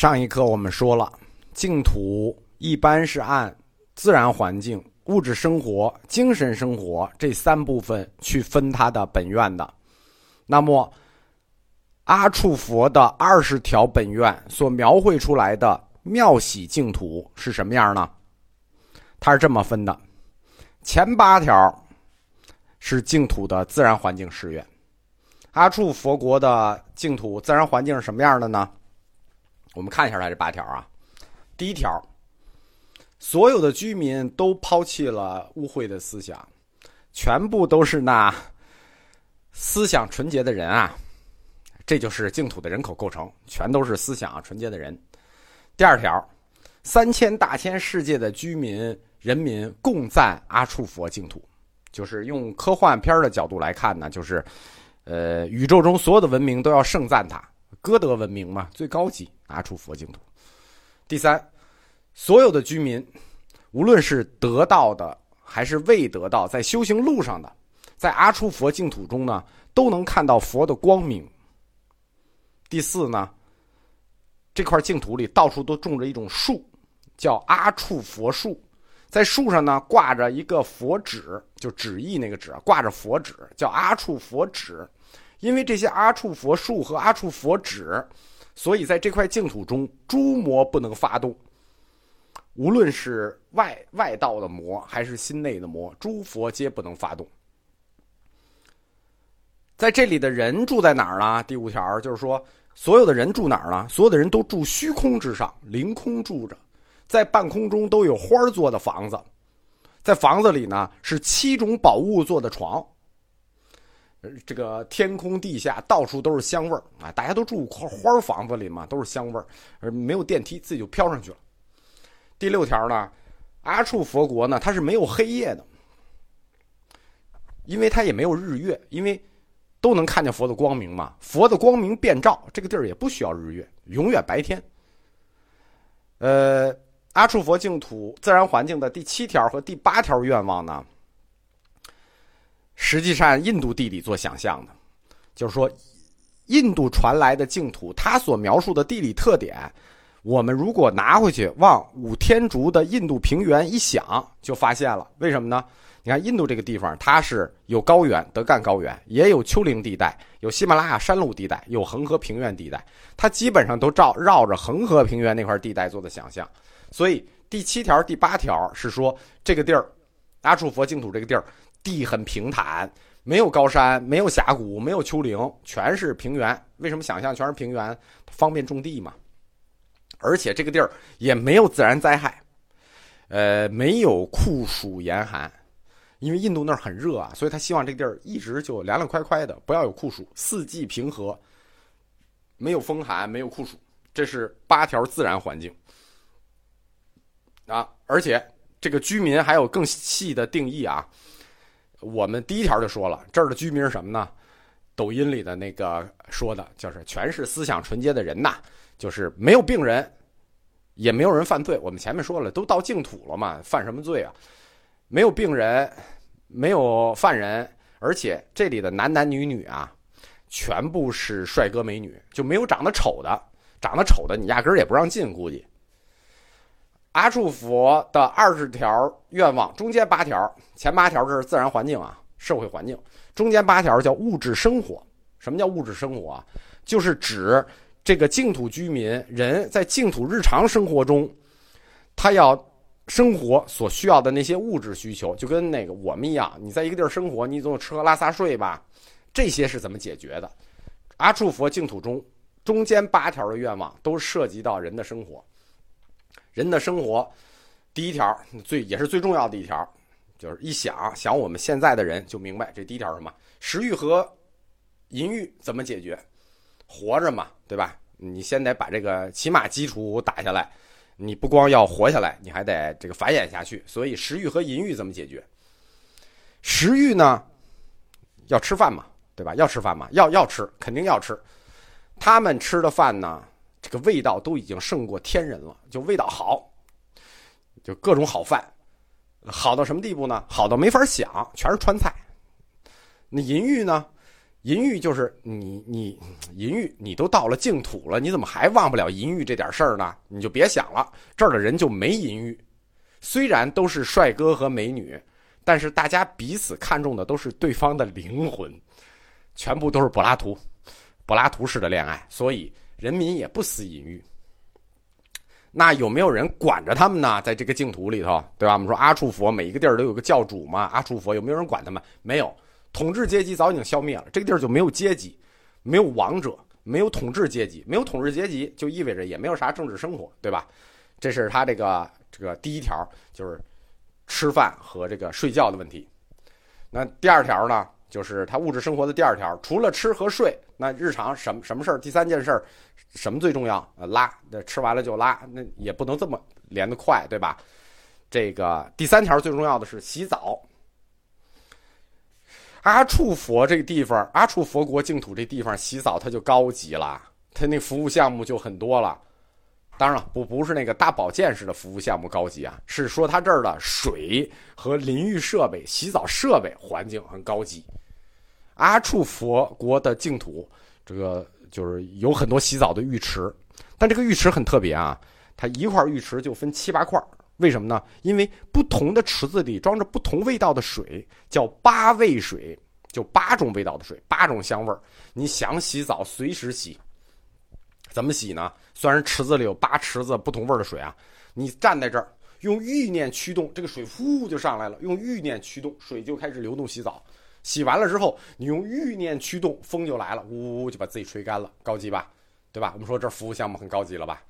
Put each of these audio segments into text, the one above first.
上一课我们说了，净土一般是按自然环境、物质生活、精神生活这三部分去分它的本愿的。那么，阿处佛的二十条本愿所描绘出来的妙喜净土是什么样呢？它是这么分的：前八条是净土的自然环境誓愿。阿处佛国的净土自然环境是什么样的呢？我们看一下它这八条啊，第一条，所有的居民都抛弃了污秽的思想，全部都是那思想纯洁的人啊，这就是净土的人口构成，全都是思想纯洁的人。第二条，三千大千世界的居民人民共赞阿处佛净土，就是用科幻片的角度来看呢，就是呃，宇宙中所有的文明都要盛赞它。歌德文明嘛，最高级，阿处佛净土。第三，所有的居民，无论是得到的还是未得到，在修行路上的，在阿处佛净土中呢，都能看到佛的光明。第四呢，这块净土里到处都种着一种树，叫阿处佛树，在树上呢挂着一个佛指，就旨意那个纸，挂着佛指，叫阿处佛指。因为这些阿处佛树和阿处佛指，所以在这块净土中，诸魔不能发动。无论是外外道的魔，还是心内的魔，诸佛皆不能发动。在这里的人住在哪儿呢？第五条就是说，所有的人住哪儿呢？所有的人都住虚空之上，凌空住着，在半空中都有花做的房子，在房子里呢是七种宝物做的床。这个天空地下到处都是香味儿啊！大家都住花花房子里嘛，都是香味儿，而没有电梯，自己就飘上去了。第六条呢，阿处佛国呢，它是没有黑夜的，因为它也没有日月，因为都能看见佛的光明嘛。佛的光明遍照这个地儿，也不需要日月，永远白天。呃，阿处佛净土自然环境的第七条和第八条愿望呢？实际上，印度地理做想象的，就是说，印度传来的净土，它所描述的地理特点，我们如果拿回去往五天竺的印度平原一想，就发现了。为什么呢？你看，印度这个地方，它是有高原，德干高原，也有丘陵地带，有喜马拉雅山路地带，有恒河平原地带，它基本上都照绕着恒河平原那块地带做的想象。所以，第七条、第八条是说，这个地儿，阿处佛净土这个地儿。地很平坦，没有高山，没有峡谷，没有丘陵，全是平原。为什么想象全是平原？方便种地嘛。而且这个地儿也没有自然灾害，呃，没有酷暑严寒，因为印度那儿很热啊，所以他希望这个地儿一直就凉凉快快的，不要有酷暑，四季平和，没有风寒，没有酷暑，这是八条自然环境啊。而且这个居民还有更细的定义啊。我们第一条就说了，这儿的居民是什么呢？抖音里的那个说的，就是全是思想纯洁的人呐，就是没有病人，也没有人犯罪。我们前面说了，都到净土了嘛，犯什么罪啊？没有病人，没有犯人，而且这里的男男女女啊，全部是帅哥美女，就没有长得丑的，长得丑的你压根儿也不让进，估计。阿处佛的二十条愿望，中间八条，前八条是自然环境啊，社会环境，中间八条叫物质生活。什么叫物质生活啊？就是指这个净土居民人在净土日常生活中，他要生活所需要的那些物质需求，就跟那个我们一样，你在一个地儿生活，你总有吃喝拉撒睡吧？这些是怎么解决的？阿处佛净土中中间八条的愿望都涉及到人的生活。人的生活，第一条最也是最重要的一条，就是一想想我们现在的人就明白这第一条什么食欲和淫欲怎么解决，活着嘛，对吧？你先得把这个起码基础打下来，你不光要活下来，你还得这个繁衍下去。所以食欲和淫欲怎么解决？食欲呢，要吃饭嘛，对吧？要吃饭嘛，要要吃，肯定要吃。他们吃的饭呢？这个味道都已经胜过天人了，就味道好，就各种好饭，好到什么地步呢？好到没法想，全是川菜。那淫欲呢？淫欲就是你你淫欲，你都到了净土了，你怎么还忘不了淫欲这点事儿呢？你就别想了，这儿的人就没淫欲。虽然都是帅哥和美女，但是大家彼此看重的都是对方的灵魂，全部都是柏拉图，柏拉图式的恋爱，所以人民也不思淫欲。那有没有人管着他们呢？在这个净土里头，对吧？我们说阿处佛每一个地儿都有个教主嘛。阿处佛有没有人管他们？没有，统治阶级早已经消灭了。这个地儿就没有阶级，没有王者，没有统治阶级，没有统治阶级就意味着也没有啥政治生活，对吧？这是他这个这个第一条，就是吃饭和这个睡觉的问题。那第二条呢，就是他物质生活的第二条，除了吃和睡，那日常什么什么事儿？第三件事儿。什么最重要？呃，拉，那吃完了就拉，那也不能这么连得快，对吧？这个第三条最重要的是洗澡。阿处佛这个地方，阿处佛国净土这地方洗澡，它就高级了，它那服务项目就很多了。当然了，不不是那个大保健式的服务项目高级啊，是说它这儿的水和淋浴设备、洗澡设备环境很高级。阿处佛国的净土，这个。就是有很多洗澡的浴池，但这个浴池很特别啊，它一块浴池就分七八块为什么呢？因为不同的池子里装着不同味道的水，叫八味水，就八种味道的水，八种香味儿。你想洗澡随时洗，怎么洗呢？虽然池子里有八池子不同味儿的水啊，你站在这儿用欲念驱动，这个水呼就上来了，用欲念驱动，水就开始流动洗澡。洗完了之后，你用欲念驱动，风就来了，呜呜呜就把自己吹干了，高级吧？对吧？我们说这服务项目很高级了吧？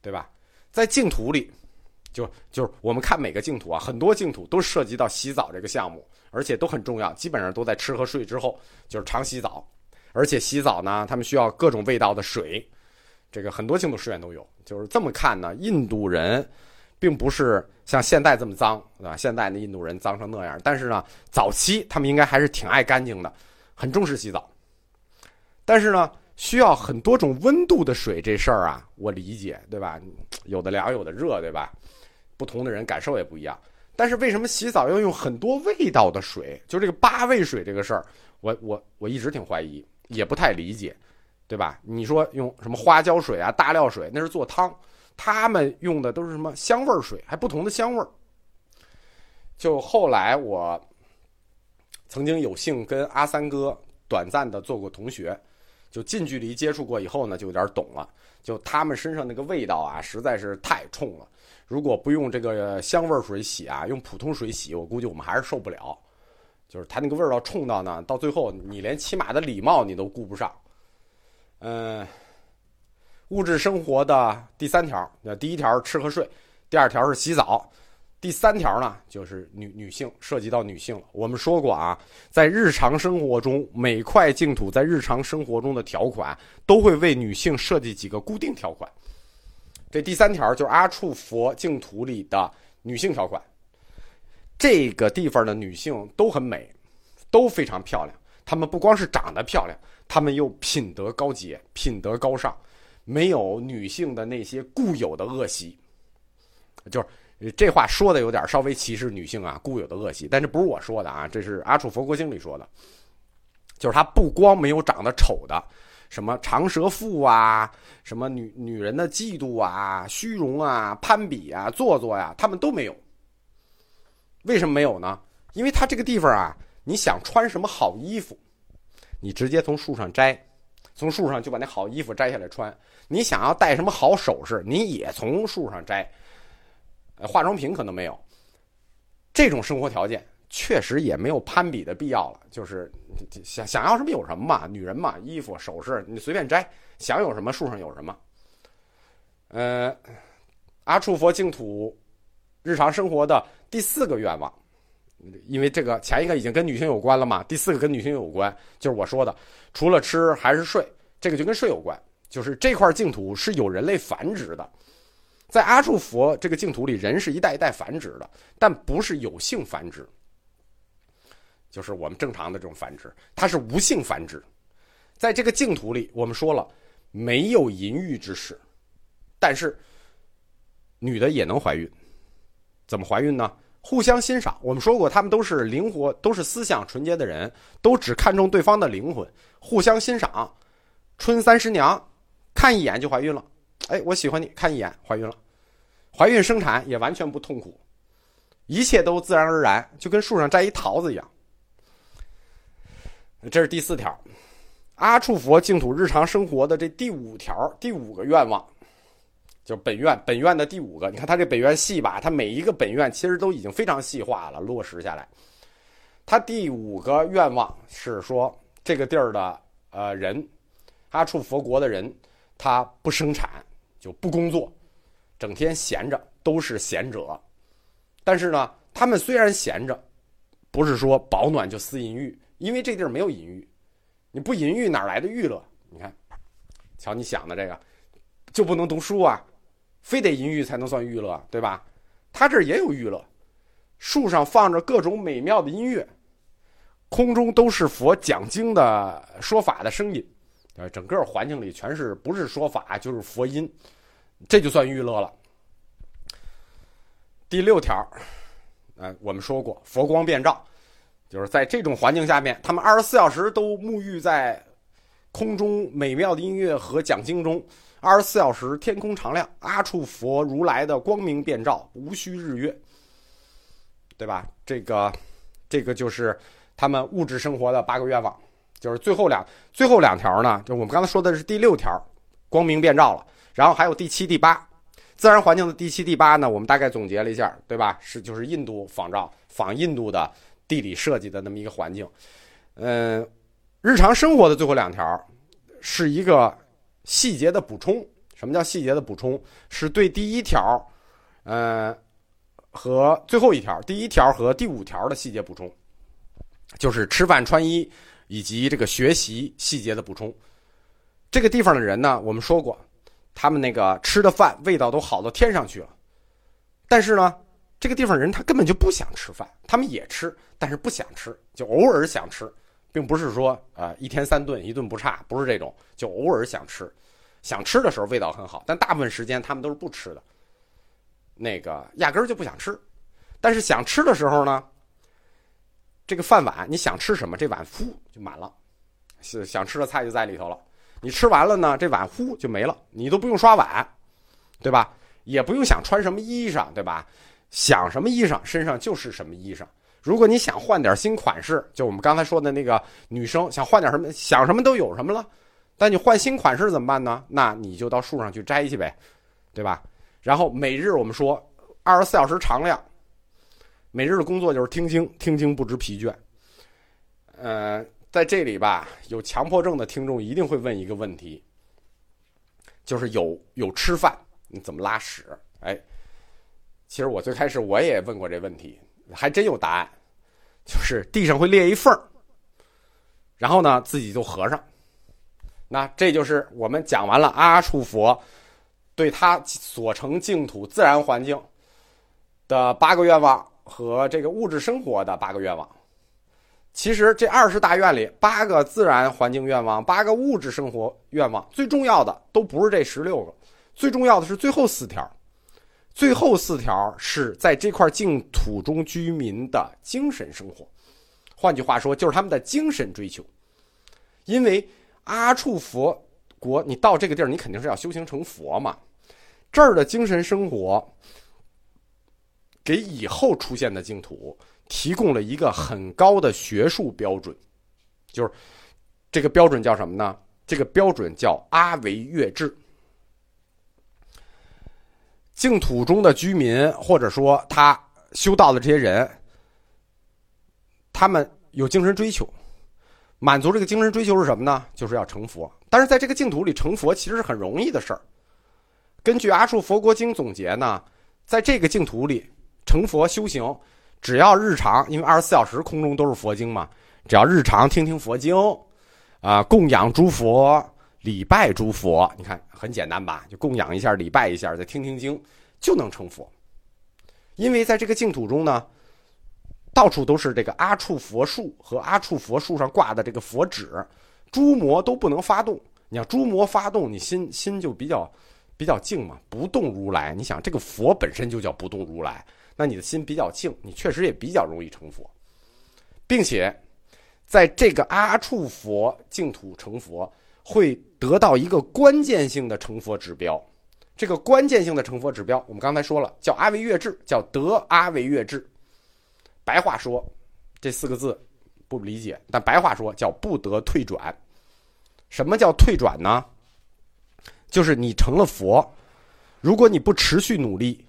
对吧？在净土里，就就是我们看每个净土啊，很多净土都涉及到洗澡这个项目，而且都很重要，基本上都在吃和睡之后就是常洗澡，而且洗澡呢，他们需要各种味道的水，这个很多净土寺院都有。就是这么看呢，印度人。并不是像现在这么脏，对吧？现在的印度人脏成那样，但是呢，早期他们应该还是挺爱干净的，很重视洗澡。但是呢，需要很多种温度的水这事儿啊，我理解，对吧？有的凉，有的热，对吧？不同的人感受也不一样。但是为什么洗澡要用很多味道的水？就这个八味水这个事儿，我我我一直挺怀疑，也不太理解，对吧？你说用什么花椒水啊、大料水，那是做汤。他们用的都是什么香味水，还不同的香味。就后来我曾经有幸跟阿三哥短暂的做过同学，就近距离接触过以后呢，就有点懂了。就他们身上那个味道啊，实在是太冲了。如果不用这个香味水洗啊，用普通水洗，我估计我们还是受不了。就是他那个味道冲到呢，到最后你连起码的礼貌你都顾不上。嗯。物质生活的第三条，那第一条吃和睡，第二条是洗澡，第三条呢就是女女性涉及到女性了。我们说过啊，在日常生活中，每块净土在日常生活中的条款都会为女性设计几个固定条款。这第三条就是阿处佛净土里的女性条款。这个地方的女性都很美，都非常漂亮。她们不光是长得漂亮，她们又品德高洁，品德高尚。没有女性的那些固有的恶习，就是这话说的有点稍微歧视女性啊，固有的恶习。但这不是我说的啊，这是阿楚佛国经里说的，就是他不光没有长得丑的，什么长舌妇啊，什么女女人的嫉妒啊、虚荣啊、攀比啊、做作呀，他们都没有。为什么没有呢？因为他这个地方啊，你想穿什么好衣服，你直接从树上摘。从树上就把那好衣服摘下来穿，你想要戴什么好首饰，你也从树上摘。化妆品可能没有，这种生活条件确实也没有攀比的必要了。就是想想要什么有什么嘛，女人嘛，衣服首饰你随便摘，想有什么树上有什么。呃，阿处佛净土日常生活的第四个愿望。因为这个前一个已经跟女性有关了嘛，第四个跟女性有关，就是我说的，除了吃还是睡，这个就跟睡有关。就是这块净土是有人类繁殖的，在阿处佛这个净土里，人是一代一代繁殖的，但不是有性繁殖，就是我们正常的这种繁殖，它是无性繁殖。在这个净土里，我们说了没有淫欲之事，但是女的也能怀孕，怎么怀孕呢？互相欣赏。我们说过，他们都是灵活，都是思想纯洁的人，都只看重对方的灵魂，互相欣赏。春三十娘，看一眼就怀孕了。哎，我喜欢你，看一眼怀孕了，怀孕生产也完全不痛苦，一切都自然而然，就跟树上摘一桃子一样。这是第四条，阿处佛净土日常生活的这第五条，第五个愿望，就本愿本愿的第五个。你看他这本愿细吧，他每一个本愿其实都已经非常细化了，落实下来。他第五个愿望是说，这个地儿的呃人，阿处佛国的人，他不生产就不工作，整天闲着，都是闲者。但是呢，他们虽然闲着，不是说保暖就思淫欲。因为这地儿没有淫欲，你不淫欲哪来的娱乐？你看，瞧你想的这个，就不能读书啊，非得淫欲才能算娱乐，对吧？他这儿也有娱乐，树上放着各种美妙的音乐，空中都是佛讲经的说法的声音，呃，整个环境里全是不是说法就是佛音，这就算娱乐了。第六条，呃，我们说过佛光遍照。就是在这种环境下面，他们二十四小时都沐浴在空中美妙的音乐和讲经中，二十四小时天空常亮，阿处佛如来的光明遍照，无需日月，对吧？这个，这个就是他们物质生活的八个愿望。就是最后两最后两条呢，就我们刚才说的是第六条，光明遍照了，然后还有第七、第八，自然环境的第七、第八呢，我们大概总结了一下，对吧？是就是印度仿照仿印度的。地理设计的那么一个环境，嗯，日常生活的最后两条是一个细节的补充。什么叫细节的补充？是对第一条，呃，和最后一条，第一条和第五条的细节补充，就是吃饭穿衣以及这个学习细节的补充。这个地方的人呢，我们说过，他们那个吃的饭味道都好到天上去了，但是呢。这个地方人他根本就不想吃饭，他们也吃，但是不想吃，就偶尔想吃，并不是说啊一天三顿一顿不差，不是这种，就偶尔想吃，想吃的时候味道很好，但大部分时间他们都是不吃的，那个压根儿就不想吃，但是想吃的时候呢，这个饭碗你想吃什么，这碗呼就满了，是想吃的菜就在里头了，你吃完了呢，这碗呼就没了，你都不用刷碗，对吧？也不用想穿什么衣裳，对吧？想什么衣裳，身上就是什么衣裳。如果你想换点新款式，就我们刚才说的那个女生想换点什么，想什么都有什么了。但你换新款式怎么办呢？那你就到树上去摘去呗，对吧？然后每日我们说二十四小时常亮，每日的工作就是听经，听经不知疲倦。呃，在这里吧，有强迫症的听众一定会问一个问题，就是有有吃饭，你怎么拉屎？哎。其实我最开始我也问过这问题，还真有答案，就是地上会裂一缝然后呢自己就合上。那这就是我们讲完了阿处佛对他所成净土自然环境的八个愿望和这个物质生活的八个愿望。其实这二十大愿里，八个自然环境愿望，八个物质生活愿望，最重要的都不是这十六个，最重要的是最后四条。最后四条是在这块净土中居民的精神生活，换句话说，就是他们的精神追求。因为阿处佛国，你到这个地儿，你肯定是要修行成佛嘛。这儿的精神生活，给以后出现的净土提供了一个很高的学术标准，就是这个标准叫什么呢？这个标准叫阿维月制。净土中的居民，或者说他修道的这些人，他们有精神追求，满足这个精神追求是什么呢？就是要成佛。但是在这个净土里成佛其实是很容易的事儿。根据《阿处佛国经》总结呢，在这个净土里成佛修行，只要日常，因为二十四小时空中都是佛经嘛，只要日常听听佛经，啊，供养诸佛。礼拜诸佛，你看很简单吧？就供养一下，礼拜一下，再听听经，就能成佛。因为在这个净土中呢，到处都是这个阿处佛树和阿处佛树上挂的这个佛纸，诸魔都不能发动。你要诸魔发动，你心心就比较比较静嘛，不动如来。你想这个佛本身就叫不动如来，那你的心比较静，你确实也比较容易成佛，并且在这个阿处佛净土成佛，会得到一个关键性的成佛指标。这个关键性的成佛指标，我们刚才说了，叫阿惟月智，叫得阿惟月智。白话说，这四个字不理解，但白话说叫不得退转。什么叫退转呢？就是你成了佛，如果你不持续努力，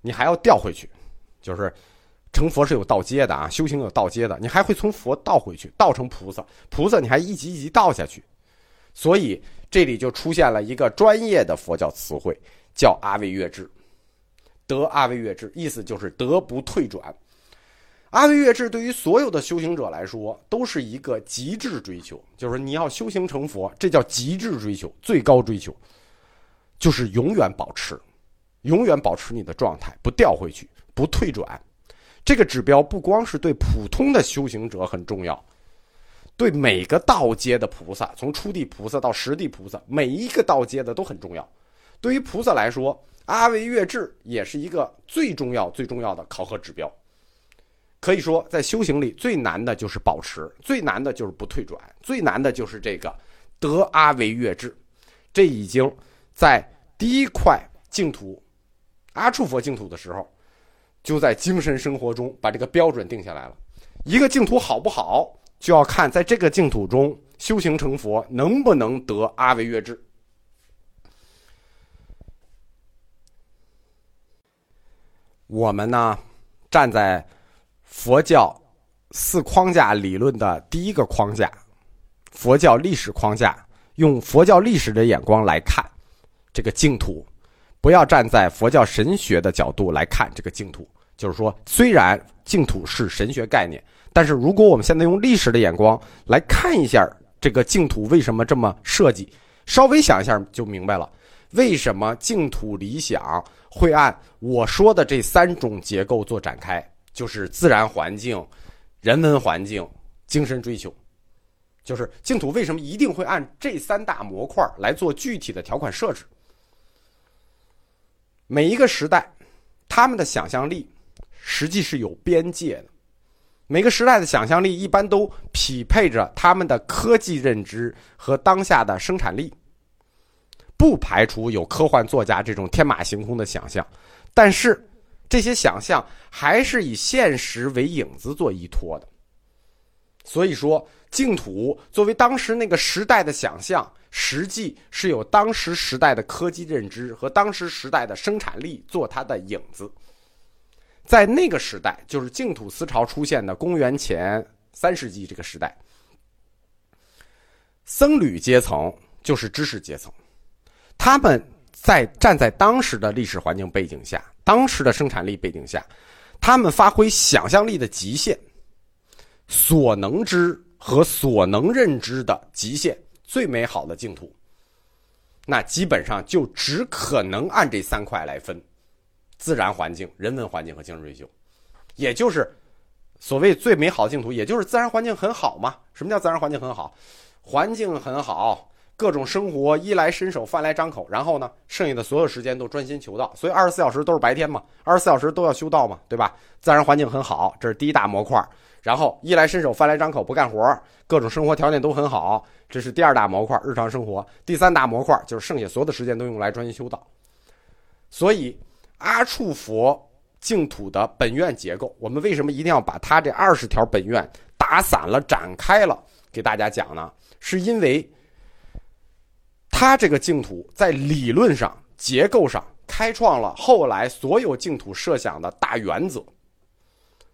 你还要掉回去。就是成佛是有道阶的啊，修行有道阶的，你还会从佛倒回去，倒成菩萨。菩萨你还一级一级倒下去，所以这里就出现了一个专业的佛教词汇，叫阿惟越智。得阿惟越智，意思就是得不退转。阿惟越智对于所有的修行者来说，都是一个极致追求，就是你要修行成佛，这叫极致追求，最高追求，就是永远保持，永远保持你的状态，不掉回去。不退转，这个指标不光是对普通的修行者很重要，对每个道阶的菩萨，从初地菩萨到十地菩萨，每一个道阶的都很重要。对于菩萨来说，阿惟越智也是一个最重要、最重要的考核指标。可以说，在修行里最难的就是保持，最难的就是不退转，最难的就是这个得阿惟越智。这已经在第一块净土阿处佛净土的时候。就在精神生活中把这个标准定下来了。一个净土好不好，就要看在这个净土中修行成佛能不能得阿惟越智。我们呢，站在佛教四框架理论的第一个框架——佛教历史框架，用佛教历史的眼光来看这个净土，不要站在佛教神学的角度来看这个净土。就是说，虽然净土是神学概念，但是如果我们现在用历史的眼光来看一下这个净土为什么这么设计，稍微想一下就明白了，为什么净土理想会按我说的这三种结构做展开，就是自然环境、人文环境、精神追求，就是净土为什么一定会按这三大模块来做具体的条款设置。每一个时代，他们的想象力。实际是有边界的，每个时代的想象力一般都匹配着他们的科技认知和当下的生产力，不排除有科幻作家这种天马行空的想象，但是这些想象还是以现实为影子做依托的。所以说，净土作为当时那个时代的想象，实际是有当时时代的科技认知和当时时代的生产力做它的影子。在那个时代，就是净土思潮出现的公元前三世纪这个时代，僧侣阶层就是知识阶层，他们在站在当时的历史环境背景下、当时的生产力背景下，他们发挥想象力的极限，所能知和所能认知的极限，最美好的净土，那基本上就只可能按这三块来分。自然环境、人文环境和精神追求，也就是所谓最美好的净土，也就是自然环境很好嘛。什么叫自然环境很好？环境很好，各种生活衣来伸手、饭来张口，然后呢，剩下的所有时间都专心求道。所以二十四小时都是白天嘛，二十四小时都要修道嘛，对吧？自然环境很好，这是第一大模块。然后衣来伸手、饭来张口，不干活，各种生活条件都很好，这是第二大模块，日常生活。第三大模块就是剩下所有的时间都用来专心修道。所以。阿处佛净土的本愿结构，我们为什么一定要把它这二十条本愿打散了、展开了给大家讲呢？是因为它这个净土在理论上、结构上开创了后来所有净土设想的大原则。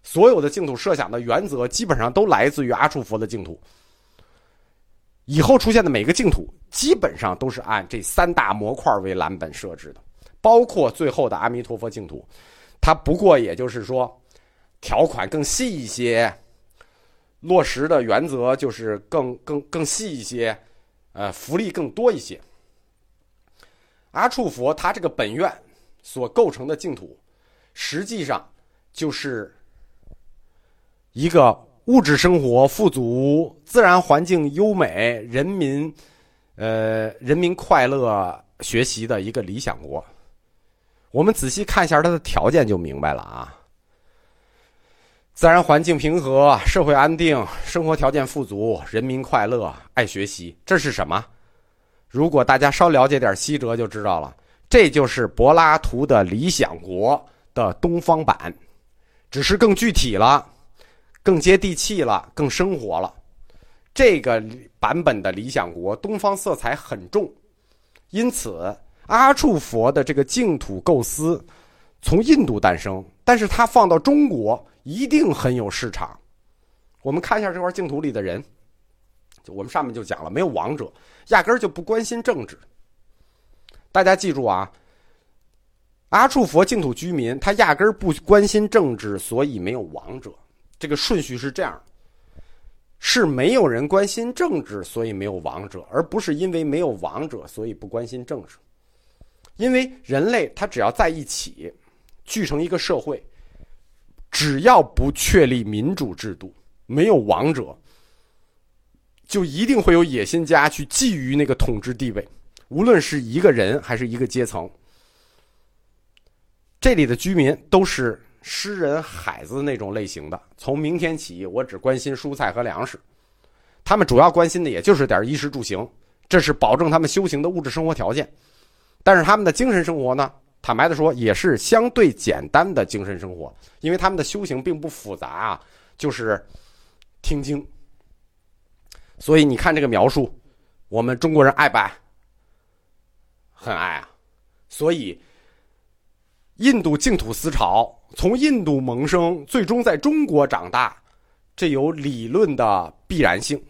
所有的净土设想的原则基本上都来自于阿处佛的净土。以后出现的每个净土基本上都是按这三大模块为蓝本设置的。包括最后的阿弥陀佛净土，它不过也就是说，条款更细一些，落实的原则就是更更更细一些，呃，福利更多一些。阿处佛他这个本愿所构成的净土，实际上就是一个物质生活富足、自然环境优美、人民呃人民快乐学习的一个理想国。我们仔细看一下它的条件就明白了啊。自然环境平和，社会安定，生活条件富足，人民快乐，爱学习，这是什么？如果大家稍了解点西哲，就知道了，这就是柏拉图的理想国的东方版，只是更具体了，更接地气了，更生活了。这个版本的理想国，东方色彩很重，因此阿处佛的这个净土构思从印度诞生，但是它放到中国。一定很有市场。我们看一下这块净土里的人，就我们上面就讲了，没有王者，压根儿就不关心政治。大家记住啊，阿处佛净土居民他压根儿不关心政治，所以没有王者。这个顺序是这样：是没有人关心政治，所以没有王者，而不是因为没有王者，所以不关心政治。因为人类他只要在一起，聚成一个社会。只要不确立民主制度，没有王者，就一定会有野心家去觊觎那个统治地位，无论是一个人还是一个阶层。这里的居民都是诗人、海子那种类型的。从明天起，我只关心蔬菜和粮食。他们主要关心的也就是点衣食住行，这是保证他们修行的物质生活条件。但是他们的精神生活呢？坦白的说，也是相对简单的精神生活，因为他们的修行并不复杂啊，就是听经。所以你看这个描述，我们中国人爱不爱？很爱啊。所以，印度净土思潮从印度萌生，最终在中国长大，这有理论的必然性。